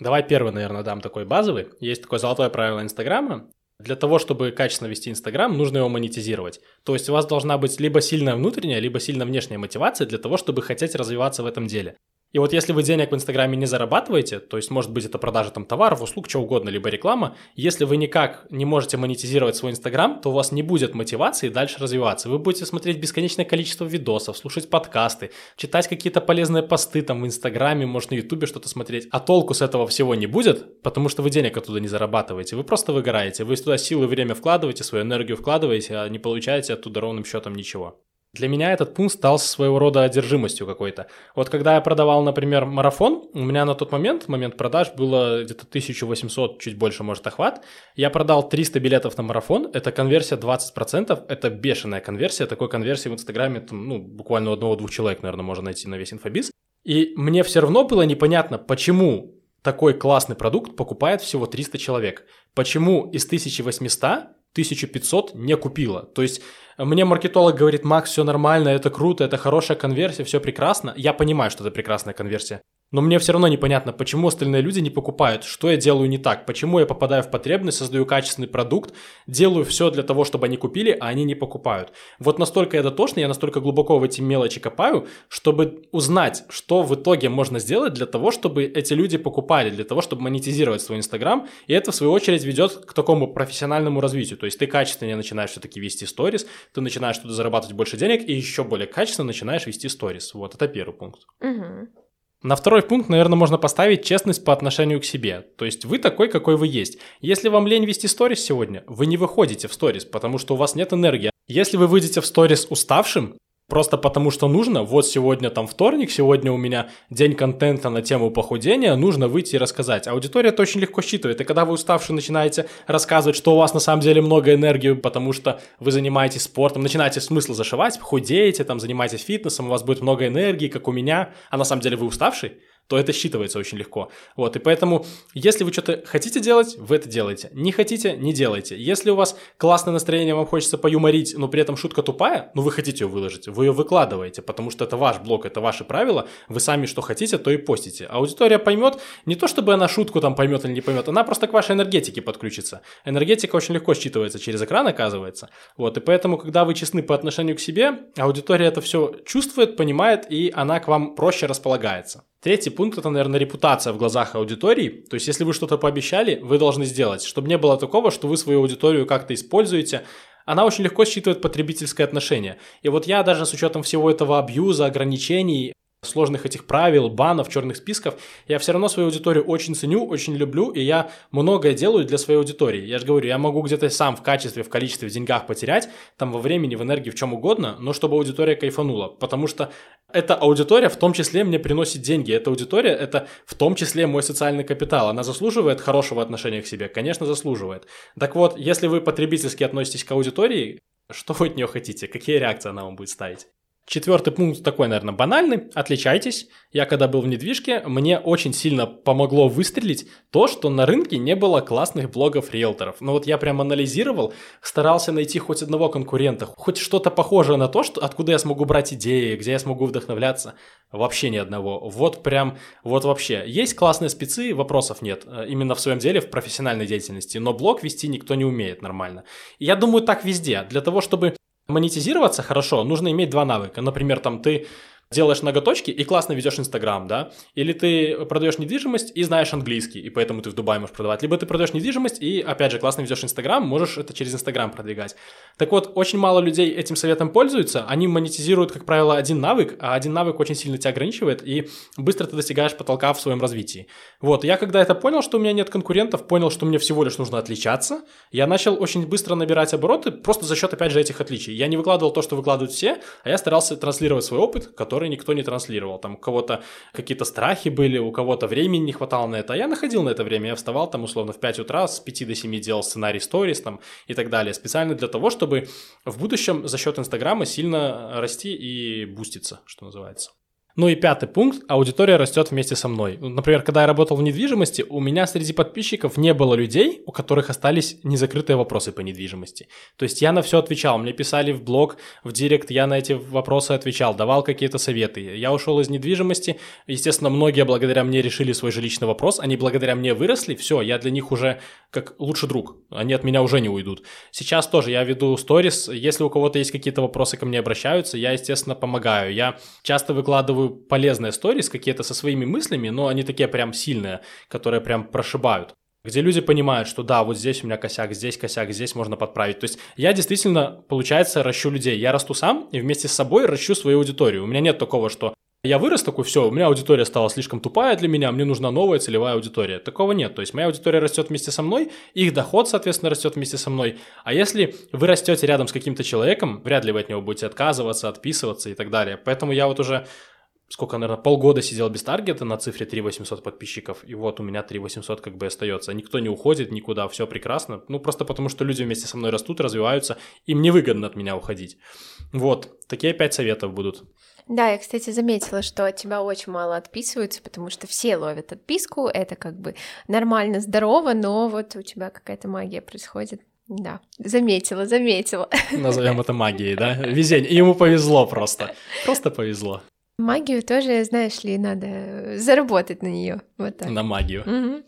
Давай первый, наверное, дам такой базовый. Есть такое золотое правило Инстаграма. Для того, чтобы качественно вести Инстаграм, нужно его монетизировать. То есть у вас должна быть либо сильная внутренняя, либо сильно внешняя мотивация для того, чтобы хотеть развиваться в этом деле. И вот если вы денег в Инстаграме не зарабатываете, то есть может быть это продажа там товаров, услуг, чего угодно, либо реклама, если вы никак не можете монетизировать свой Инстаграм, то у вас не будет мотивации дальше развиваться. Вы будете смотреть бесконечное количество видосов, слушать подкасты, читать какие-то полезные посты там в Инстаграме, может на Ютубе что-то смотреть. А толку с этого всего не будет, потому что вы денег оттуда не зарабатываете. Вы просто выгораете. Вы туда силы и время вкладываете, свою энергию вкладываете, а не получаете оттуда ровным счетом ничего. Для меня этот пункт стал своего рода одержимостью какой-то. Вот когда я продавал, например, марафон, у меня на тот момент, момент продаж, было где-то 1800, чуть больше, может, охват. Я продал 300 билетов на марафон, это конверсия 20%, это бешеная конверсия, такой конверсии в Инстаграме, там, ну, буквально одного-двух человек, наверное, можно найти на весь инфобиз. И мне все равно было непонятно, почему такой классный продукт покупает всего 300 человек. Почему из 1800 1500 не купила. То есть мне маркетолог говорит, Макс, все нормально, это круто, это хорошая конверсия, все прекрасно. Я понимаю, что это прекрасная конверсия. Но мне все равно непонятно, почему остальные люди не покупают, что я делаю не так, почему я попадаю в потребность, создаю качественный продукт, делаю все для того, чтобы они купили, а они не покупают. Вот настолько я дотошный, я настолько глубоко в эти мелочи копаю, чтобы узнать, что в итоге можно сделать для того, чтобы эти люди покупали, для того, чтобы монетизировать свой Инстаграм, и это в свою очередь ведет к такому профессиональному развитию. То есть ты качественно начинаешь все-таки вести сторис, ты начинаешь туда зарабатывать больше денег и еще более качественно начинаешь вести сторис. Вот это первый пункт. Угу. На второй пункт, наверное, можно поставить честность по отношению к себе. То есть вы такой, какой вы есть. Если вам лень вести сторис сегодня, вы не выходите в сторис, потому что у вас нет энергии. Если вы выйдете в сторис уставшим, просто потому что нужно, вот сегодня там вторник, сегодня у меня день контента на тему похудения, нужно выйти и рассказать. Аудитория это очень легко считывает, и когда вы уставшие начинаете рассказывать, что у вас на самом деле много энергии, потому что вы занимаетесь спортом, начинаете смысл зашивать, худеете, там, занимаетесь фитнесом, у вас будет много энергии, как у меня, а на самом деле вы уставший, то это считывается очень легко. Вот, и поэтому, если вы что-то хотите делать, вы это делаете. Не хотите, не делайте. Если у вас классное настроение, вам хочется поюморить, но при этом шутка тупая, но вы хотите ее выложить, вы ее выкладываете, потому что это ваш блог, это ваши правила, вы сами что хотите, то и постите. Аудитория поймет, не то чтобы она шутку там поймет или не поймет, она просто к вашей энергетике подключится. Энергетика очень легко считывается через экран, оказывается. Вот, и поэтому, когда вы честны по отношению к себе, аудитория это все чувствует, понимает, и она к вам проще располагается. Третий пункт – это, наверное, репутация в глазах аудитории. То есть, если вы что-то пообещали, вы должны сделать, чтобы не было такого, что вы свою аудиторию как-то используете, она очень легко считывает потребительское отношение. И вот я даже с учетом всего этого абьюза, ограничений, сложных этих правил, банов, черных списков, я все равно свою аудиторию очень ценю, очень люблю, и я многое делаю для своей аудитории. Я же говорю, я могу где-то сам в качестве, в количестве, в деньгах потерять, там во времени, в энергии, в чем угодно, но чтобы аудитория кайфанула, потому что эта аудитория в том числе мне приносит деньги, эта аудитория это в том числе мой социальный капитал, она заслуживает хорошего отношения к себе, конечно, заслуживает. Так вот, если вы потребительски относитесь к аудитории, что вы от нее хотите, какие реакции она вам будет ставить? Четвертый пункт такой, наверное, банальный. Отличайтесь. Я когда был в недвижке, мне очень сильно помогло выстрелить то, что на рынке не было классных блогов-риэлторов. Но вот я прям анализировал, старался найти хоть одного конкурента, хоть что-то похожее на то, что, откуда я смогу брать идеи, где я смогу вдохновляться. Вообще ни одного. Вот прям, вот вообще. Есть классные спецы, вопросов нет. Э, именно в своем деле, в профессиональной деятельности. Но блог вести никто не умеет нормально. Я думаю, так везде. Для того, чтобы Монетизироваться хорошо, нужно иметь два навыка. Например, там ты делаешь ноготочки и классно ведешь Инстаграм, да? Или ты продаешь недвижимость и знаешь английский, и поэтому ты в Дубае можешь продавать. Либо ты продаешь недвижимость и, опять же, классно ведешь Инстаграм, можешь это через Инстаграм продвигать. Так вот, очень мало людей этим советом пользуются, они монетизируют, как правило, один навык, а один навык очень сильно тебя ограничивает, и быстро ты достигаешь потолка в своем развитии. Вот, я когда это понял, что у меня нет конкурентов, понял, что мне всего лишь нужно отличаться, я начал очень быстро набирать обороты, просто за счет, опять же, этих отличий. Я не выкладывал то, что выкладывают все, а я старался транслировать свой опыт, который который никто не транслировал. Там у кого-то какие-то страхи были, у кого-то времени не хватало на это. А я находил на это время. Я вставал там условно в 5 утра, с 5 до 7 делал сценарий сторис там и так далее. Специально для того, чтобы в будущем за счет Инстаграма сильно расти и буститься, что называется. Ну и пятый пункт – аудитория растет вместе со мной. Например, когда я работал в недвижимости, у меня среди подписчиков не было людей, у которых остались незакрытые вопросы по недвижимости. То есть я на все отвечал, мне писали в блог, в директ, я на эти вопросы отвечал, давал какие-то советы. Я ушел из недвижимости, естественно, многие благодаря мне решили свой жилищный вопрос, они благодаря мне выросли, все, я для них уже как лучший друг, они от меня уже не уйдут. Сейчас тоже я веду сторис, если у кого-то есть какие-то вопросы ко мне обращаются, я, естественно, помогаю. Я часто выкладываю полезные сторис какие-то со своими мыслями, но они такие прям сильные, которые прям прошибают где люди понимают, что да, вот здесь у меня косяк, здесь косяк, здесь можно подправить. То есть я действительно, получается, ращу людей. Я расту сам и вместе с собой ращу свою аудиторию. У меня нет такого, что я вырос такой, все, у меня аудитория стала слишком тупая для меня, мне нужна новая целевая аудитория. Такого нет. То есть моя аудитория растет вместе со мной, их доход, соответственно, растет вместе со мной. А если вы растете рядом с каким-то человеком, вряд ли вы от него будете отказываться, отписываться и так далее. Поэтому я вот уже сколько, наверное, полгода сидел без таргета на цифре 3800 подписчиков, и вот у меня 3800 как бы остается. Никто не уходит никуда, все прекрасно. Ну, просто потому что люди вместе со мной растут, развиваются, им невыгодно от меня уходить. Вот, такие пять советов будут. Да, я, кстати, заметила, что от тебя очень мало отписываются, потому что все ловят отписку, это как бы нормально, здорово, но вот у тебя какая-то магия происходит. Да, заметила, заметила. Назовем это магией, да? Везение. Ему повезло просто. Просто повезло. Магию тоже, знаешь ли, надо заработать на нее. Вот так. На магию. Угу.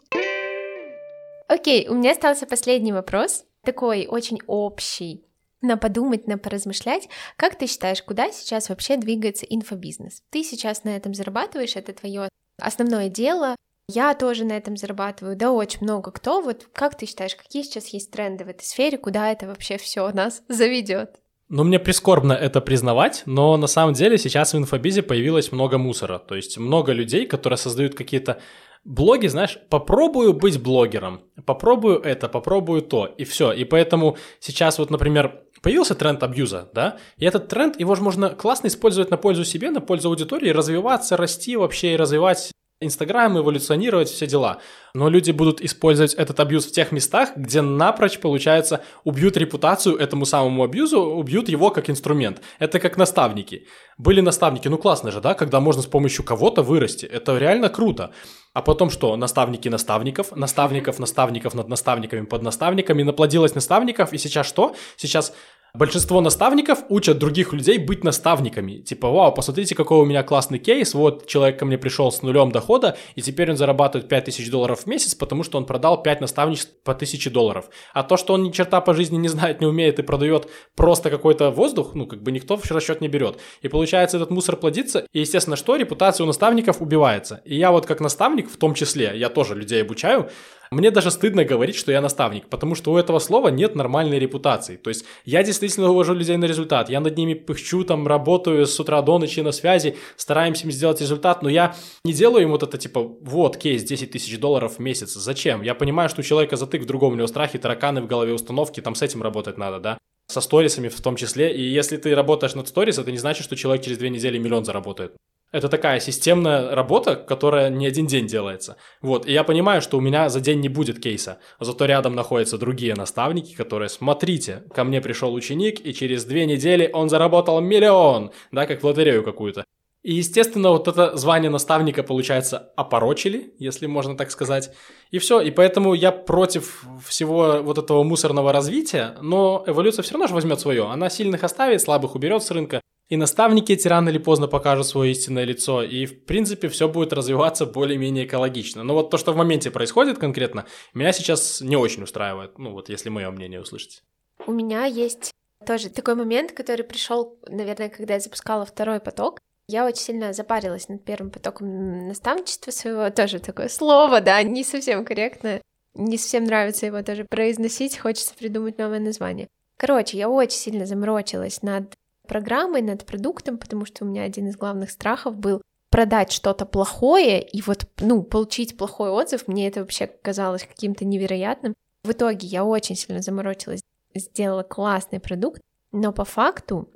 Окей, у меня остался последний вопрос, такой очень общий. На подумать, на поразмышлять. Как ты считаешь, куда сейчас вообще двигается инфобизнес? Ты сейчас на этом зарабатываешь, это твое основное дело. Я тоже на этом зарабатываю, да, очень много кто. Вот как ты считаешь, какие сейчас есть тренды в этой сфере, куда это вообще все нас заведет? Ну, мне прискорбно это признавать, но на самом деле сейчас в инфобизе появилось много мусора. То есть много людей, которые создают какие-то блоги, знаешь, попробую быть блогером, попробую это, попробую то, и все. И поэтому сейчас вот, например, появился тренд абьюза, да, и этот тренд, его же можно классно использовать на пользу себе, на пользу аудитории, развиваться, расти вообще и развивать Инстаграм, эволюционировать, все дела. Но люди будут использовать этот абьюз в тех местах, где напрочь, получается, убьют репутацию этому самому абьюзу, убьют его как инструмент. Это как наставники. Были наставники, ну классно же, да, когда можно с помощью кого-то вырасти. Это реально круто. А потом что? Наставники наставников, наставников наставников над наставниками под наставниками, наплодилось наставников, и сейчас что? Сейчас Большинство наставников учат других людей быть наставниками. Типа, вау, посмотрите, какой у меня классный кейс. Вот человек ко мне пришел с нулем дохода, и теперь он зарабатывает 5000 долларов в месяц, потому что он продал 5 наставничеств по 1000 долларов. А то, что он ни черта по жизни не знает, не умеет и продает просто какой-то воздух, ну, как бы никто в расчет не берет. И получается, этот мусор плодится, и, естественно, что? Репутация у наставников убивается. И я вот как наставник, в том числе, я тоже людей обучаю, мне даже стыдно говорить, что я наставник, потому что у этого слова нет нормальной репутации. То есть я действительно увожу людей на результат, я над ними пыхчу, там, работаю с утра до ночи на связи, стараемся им сделать результат, но я не делаю им вот это типа, вот, кейс 10 тысяч долларов в месяц. Зачем? Я понимаю, что у человека затык в другом, у него страхи, тараканы в голове, установки, там с этим работать надо, да со сторисами в том числе. И если ты работаешь над сторис, это не значит, что человек через две недели миллион заработает. Это такая системная работа, которая не один день делается. Вот, и я понимаю, что у меня за день не будет кейса. Зато рядом находятся другие наставники, которые, смотрите, ко мне пришел ученик, и через две недели он заработал миллион, да, как в лотерею какую-то. И, естественно, вот это звание наставника, получается, опорочили, если можно так сказать. И все. И поэтому я против всего вот этого мусорного развития, но эволюция все равно же возьмет свое. Она сильных оставит, слабых уберет с рынка. И наставники эти рано или поздно покажут свое истинное лицо, и в принципе все будет развиваться более-менее экологично. Но вот то, что в моменте происходит конкретно, меня сейчас не очень устраивает, ну вот если мое мнение услышать. У меня есть тоже такой момент, который пришел, наверное, когда я запускала второй поток. Я очень сильно запарилась над первым потоком наставничества своего, тоже такое слово, да, не совсем корректно, не совсем нравится его тоже произносить, хочется придумать новое название. Короче, я очень сильно заморочилась над программой, над продуктом, потому что у меня один из главных страхов был продать что-то плохое и вот, ну, получить плохой отзыв, мне это вообще казалось каким-то невероятным. В итоге я очень сильно заморочилась, сделала классный продукт, но по факту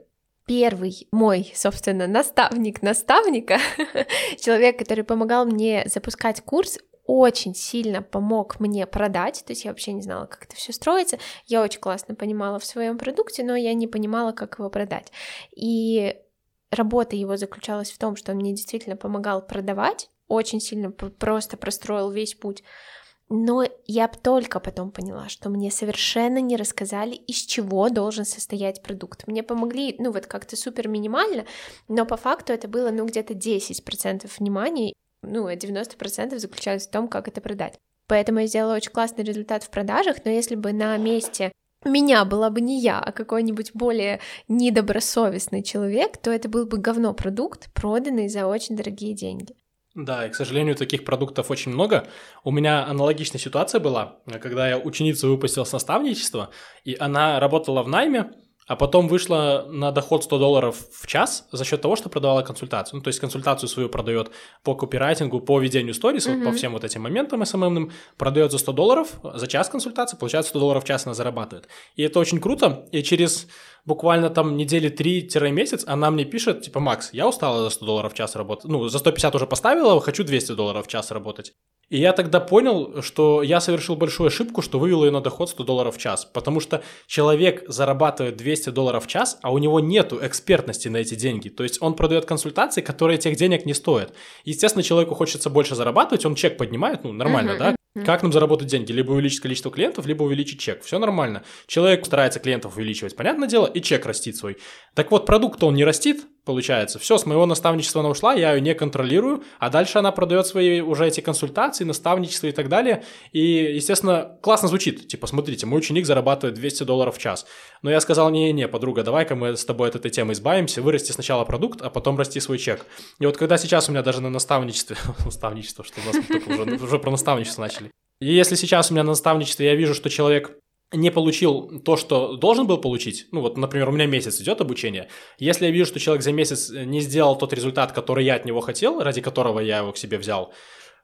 первый мой, собственно, наставник наставника, человек, который помогал мне запускать курс, очень сильно помог мне продать, то есть я вообще не знала, как это все строится, я очень классно понимала в своем продукте, но я не понимала, как его продать. И работа его заключалась в том, что он мне действительно помогал продавать, очень сильно просто простроил весь путь. Но я только потом поняла, что мне совершенно не рассказали, из чего должен состоять продукт. Мне помогли, ну вот как-то супер минимально, но по факту это было, ну где-то 10% внимания, ну, 90% заключалось в том, как это продать. Поэтому я сделала очень классный результат в продажах, но если бы на месте меня была бы не я, а какой-нибудь более недобросовестный человек, то это был бы говно продукт, проданный за очень дорогие деньги. Да, и, к сожалению, таких продуктов очень много. У меня аналогичная ситуация была, когда я ученицу выпустил с наставничества, и она работала в найме, а потом вышла на доход 100 долларов в час за счет того, что продавала консультацию. Ну, то есть консультацию свою продает по копирайтингу, по ведению сторис, mm-hmm. вот по всем вот этим моментам СММным, продает за 100 долларов за час консультации, получается 100 долларов в час она зарабатывает. И это очень круто, и через буквально там недели 3-месяц она мне пишет, типа, Макс, я устала за 100 долларов в час работать, ну, за 150 уже поставила, хочу 200 долларов в час работать. И я тогда понял, что я совершил большую ошибку, что вывел ее на доход 100 долларов в час. Потому что человек зарабатывает 200 долларов в час, а у него нету экспертности на эти деньги. То есть он продает консультации, которые тех денег не стоят. Естественно, человеку хочется больше зарабатывать, он чек поднимает, ну, нормально, uh-huh, да? Как нам заработать деньги? Либо увеличить количество клиентов, либо увеличить чек. Все нормально. Человек старается клиентов увеличивать, понятное дело, и чек растит свой. Так вот, продукт он не растит, получается. Все, с моего наставничества она ушла, я ее не контролирую, а дальше она продает свои уже эти консультации, наставничество и так далее. И, естественно, классно звучит. Типа, смотрите, мой ученик зарабатывает 200 долларов в час. Но я сказал, не-не, подруга, давай-ка мы с тобой от этой темы избавимся, вырасти сначала продукт, а потом расти свой чек. И вот когда сейчас у меня даже на наставничестве, наставничество, что у нас уже, про наставничество начали. И если сейчас у меня на наставничестве я вижу, что человек не получил то, что должен был получить, ну вот, например, у меня месяц идет обучение, если я вижу, что человек за месяц не сделал тот результат, который я от него хотел, ради которого я его к себе взял,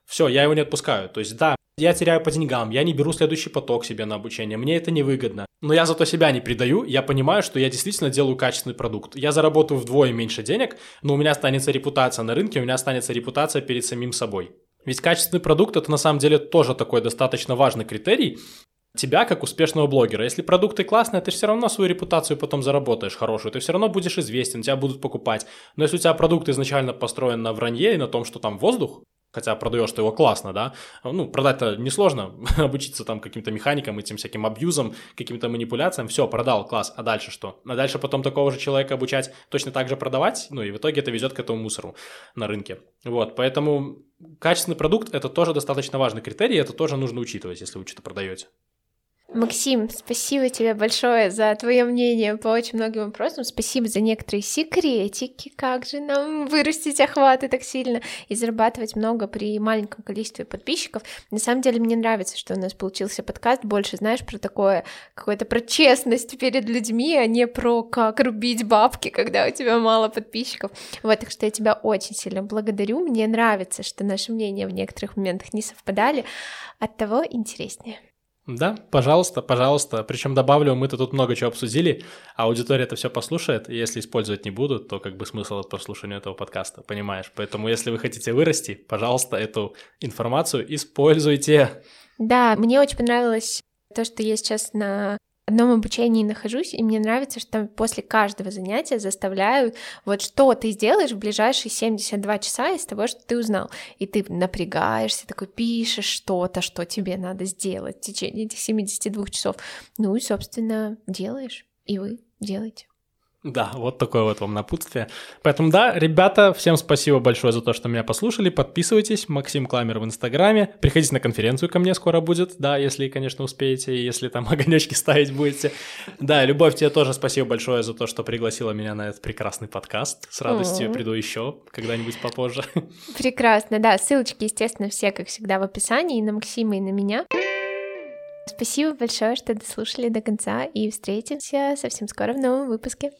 Все, я его не отпускаю. То есть, да, я теряю по деньгам, я не беру следующий поток себе на обучение, мне это невыгодно. Но я зато себя не предаю, я понимаю, что я действительно делаю качественный продукт. Я заработаю вдвое меньше денег, но у меня останется репутация на рынке, у меня останется репутация перед самим собой. Ведь качественный продукт это на самом деле тоже такой достаточно важный критерий, тебя как успешного блогера. Если продукты классные, ты все равно свою репутацию потом заработаешь хорошую, ты все равно будешь известен, тебя будут покупать. Но если у тебя продукт изначально построен на вранье и на том, что там воздух, хотя продаешь ты его классно, да, ну, продать-то несложно, обучиться там каким-то механикам, этим всяким абьюзам, каким-то манипуляциям, все, продал, класс, а дальше что? А дальше потом такого же человека обучать, точно так же продавать, ну, и в итоге это везет к этому мусору на рынке. Вот, поэтому качественный продукт – это тоже достаточно важный критерий, это тоже нужно учитывать, если вы что-то продаете. Максим, спасибо тебе большое за твое мнение по очень многим вопросам. Спасибо за некоторые секретики, как же нам вырастить охваты так сильно и зарабатывать много при маленьком количестве подписчиков. На самом деле мне нравится, что у нас получился подкаст больше, знаешь, про такое, какое-то про честность перед людьми, а не про как рубить бабки, когда у тебя мало подписчиков. Вот, так что я тебя очень сильно благодарю. Мне нравится, что наши мнения в некоторых моментах не совпадали, от того интереснее. Да, пожалуйста, пожалуйста. Причем добавлю, мы-то тут много чего обсудили, а аудитория это все послушает, и если использовать не будут, то как бы смысл от прослушивания этого подкаста, понимаешь? Поэтому если вы хотите вырасти, пожалуйста, эту информацию используйте. Да, мне очень понравилось то, что я сейчас на одном обучении нахожусь, и мне нравится, что после каждого занятия заставляют, вот что ты сделаешь в ближайшие 72 часа из того, что ты узнал. И ты напрягаешься, такой пишешь что-то, что тебе надо сделать в течение этих 72 часов. Ну и, собственно, делаешь, и вы делаете. Да, вот такое вот вам напутствие. Поэтому да, ребята, всем спасибо большое за то, что меня послушали. Подписывайтесь, Максим Кламер в Инстаграме. Приходите на конференцию ко мне скоро будет, да, если, конечно, успеете, если там огонечки ставить будете. Да, Любовь, тебе тоже спасибо большое за то, что пригласила меня на этот прекрасный подкаст. С радостью приду еще когда-нибудь попозже. Прекрасно, да, ссылочки, естественно, все, как всегда, в описании, и на Максима, и на меня. Спасибо большое, что дослушали до конца, и встретимся совсем скоро в новом выпуске.